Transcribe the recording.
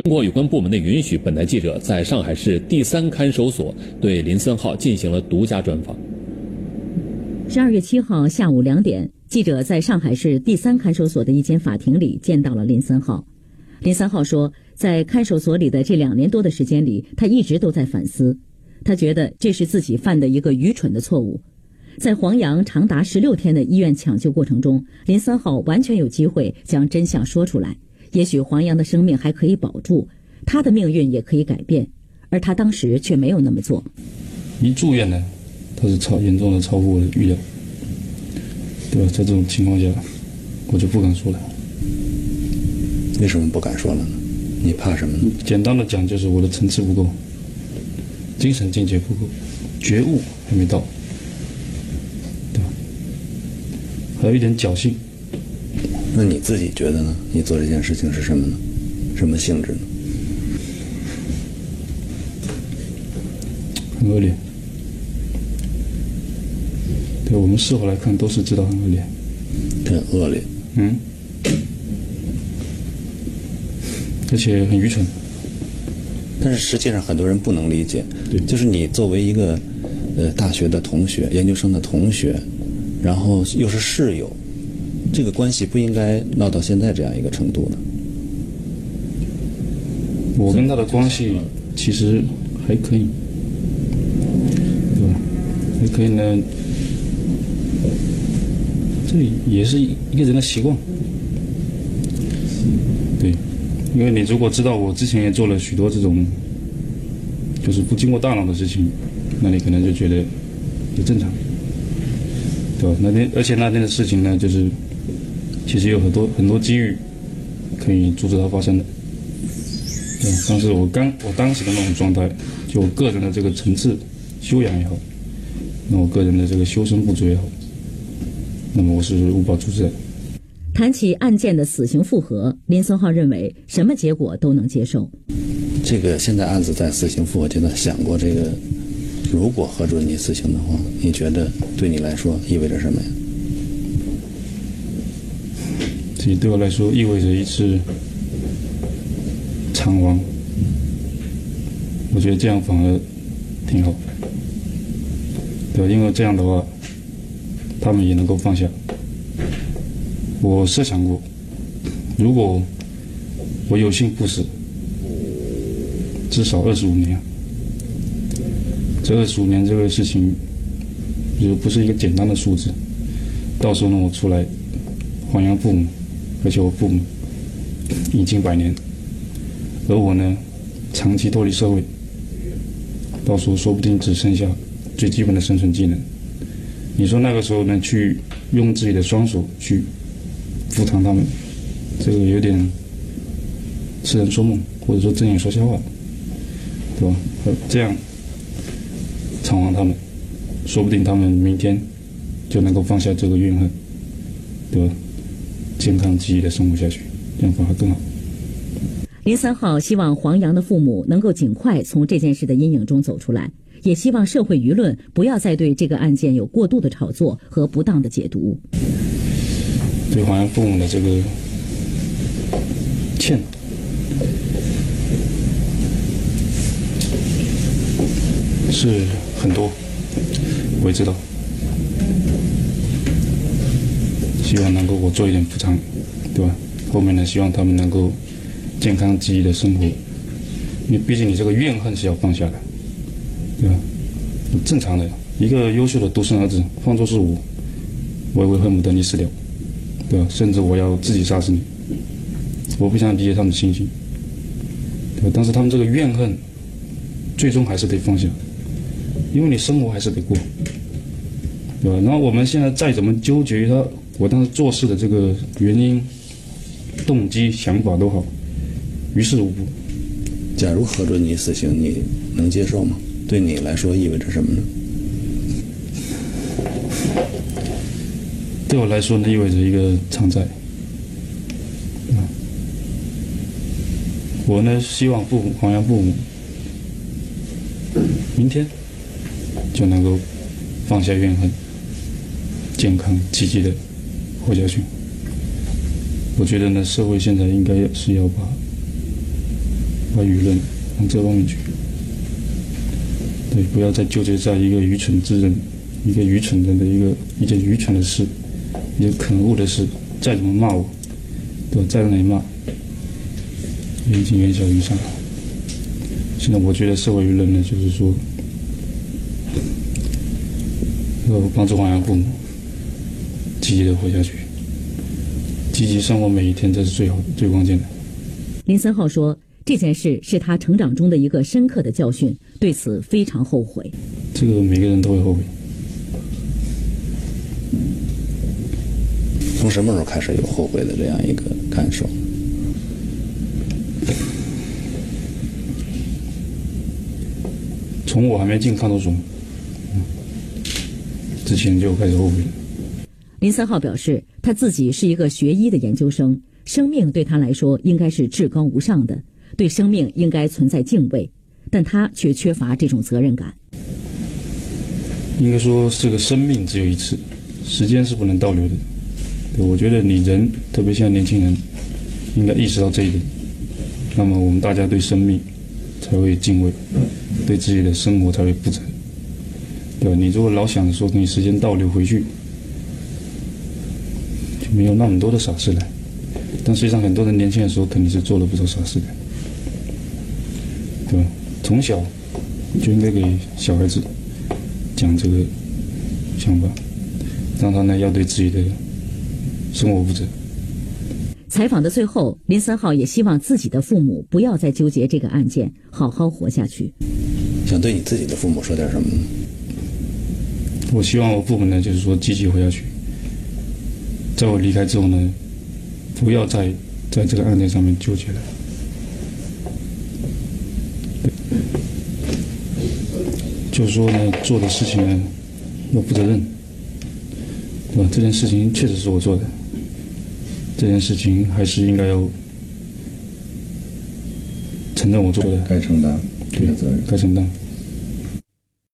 通过有关部门的允许，本台记者在上海市第三看守所对林森浩进行了独家专访。十二月七号下午两点，记者在上海市第三看守所的一间法庭里见到了林森浩。林森浩说，在看守所里的这两年多的时间里，他一直都在反思。他觉得这是自己犯的一个愚蠢的错误。在黄洋长达十六天的医院抢救过程中，林森浩完全有机会将真相说出来。也许黄洋的生命还可以保住，他的命运也可以改变，而他当时却没有那么做。一住院呢，他是超严重的超乎我的预料，对吧？在这种情况下，我就不敢说了。为什么不敢说了呢？你怕什么呢？简单的讲，就是我的层次不够，精神境界不够，觉悟还没到，对吧？还有一点侥幸。那你自己觉得呢？你做这件事情是什么呢？什么性质呢？很恶劣。对我们事后来看，都是知道很恶劣。很恶劣。嗯。而且很愚蠢。但是实际上，很多人不能理解。对。就是你作为一个呃大学的同学、研究生的同学，然后又是室友。这个关系不应该闹到现在这样一个程度呢。我跟他的关系其实还可以，对吧？还可以呢。这也是一个人的习惯。对，因为你如果知道我之前也做了许多这种，就是不经过大脑的事情，那你可能就觉得也正常，对吧？那天而且那天的事情呢，就是。其实有很多很多机遇可以阻止它发生的，对。但是我刚我当时的那种状态，就我个人的这个层次修养也好，那我个人的这个修身不足也好，那么我是无法阻止的。谈起案件的死刑复核，林森浩认为什么结果都能接受。这个现在案子在死刑复核阶段，想过这个，如果核准你死刑的话，你觉得对你来说意味着什么呀？这对我来说意味着一次偿亡，我觉得这样反而挺好，对，因为这样的话，他们也能够放下。我设想过，如果我有幸不死，至少二十五年，这二十五年这个事情，也不是一个简单的数字，到时候呢，我出来还阳父母。而且我父母已经百年，而我呢，长期脱离社会，到时候说不定只剩下最基本的生存技能。你说那个时候呢，去用自己的双手去扶偿他们，这个有点痴人说梦，或者说睁眼说瞎话，对吧？这样偿还他们，说不定他们明天就能够放下这个怨恨，对吧？健康积极的生活下去，这样反而更好。林三好希望黄洋的父母能够尽快从这件事的阴影中走出来，也希望社会舆论不要再对这个案件有过度的炒作和不当的解读。对黄洋父母的这个欠是很多，我也知道。希望能够我做一点补偿，对吧？后面呢，希望他们能够健康积极的生活。你毕竟你这个怨恨是要放下的，对吧？正常的，一个优秀的独生儿子，换作是我，我也会恨不得你死掉，对吧？甚至我要自己杀死你。我不想理解他们的心情，对吧？但是他们这个怨恨，最终还是得放下，因为你生活还是得过，对吧？然后我们现在再怎么纠结于他。我当时做事的这个原因、动机、想法都好，于事无补。假如核准你死刑，你能接受吗？对你来说意味着什么呢？对我来说呢，意味着一个偿债。我呢，希望父母黄洋父母明天就能够放下怨恨，健康积极的。活下去，我觉得呢，社会现在应该是要把把舆论往这方面去。对，不要再纠结在一个愚蠢之人、一个愚蠢人的一个一件愚蠢的事、一个可恶的事，再怎么骂我，对吧？再让你骂，也已经远小于上。现在我觉得社会舆论呢，就是说，要帮助黄洋父母积极的活下去，积极生活每一天，这是最好、最关键的。林森浩说。这件事是他成长中的一个深刻的教训，对此非常后悔。这个每个人都会后悔。从什么时候开始有后悔的这样一个感受？从我还没进看守所之前就开始后悔。林森浩表示，他自己是一个学医的研究生，生命对他来说应该是至高无上的。对生命应该存在敬畏，但他却缺乏这种责任感。应该说，这个生命只有一次，时间是不能倒流的。我觉得你人，特别像年轻人，应该意识到这一点。那么我们大家对生命才会敬畏，对自己的生活才会负责，对吧？你如果老想着说你时间倒流回去，没有那么多的傻事来。但实际上，很多人年轻的时候肯定是做了不少傻事的。对吧？从小就应该给小孩子讲这个想法，让他呢要对自己的生活负责。采访的最后，林森浩也希望自己的父母不要再纠结这个案件，好好活下去。想对你自己的父母说点什么？我希望我父母呢，就是说积极活下去。在我离开之后呢，不要再在这个案件上面纠结了。就是说呢，做的事情呢要负责任，对吧？这件事情确实是我做的，这件事情还是应该要承认我做的，该承担，对，责任，该承担。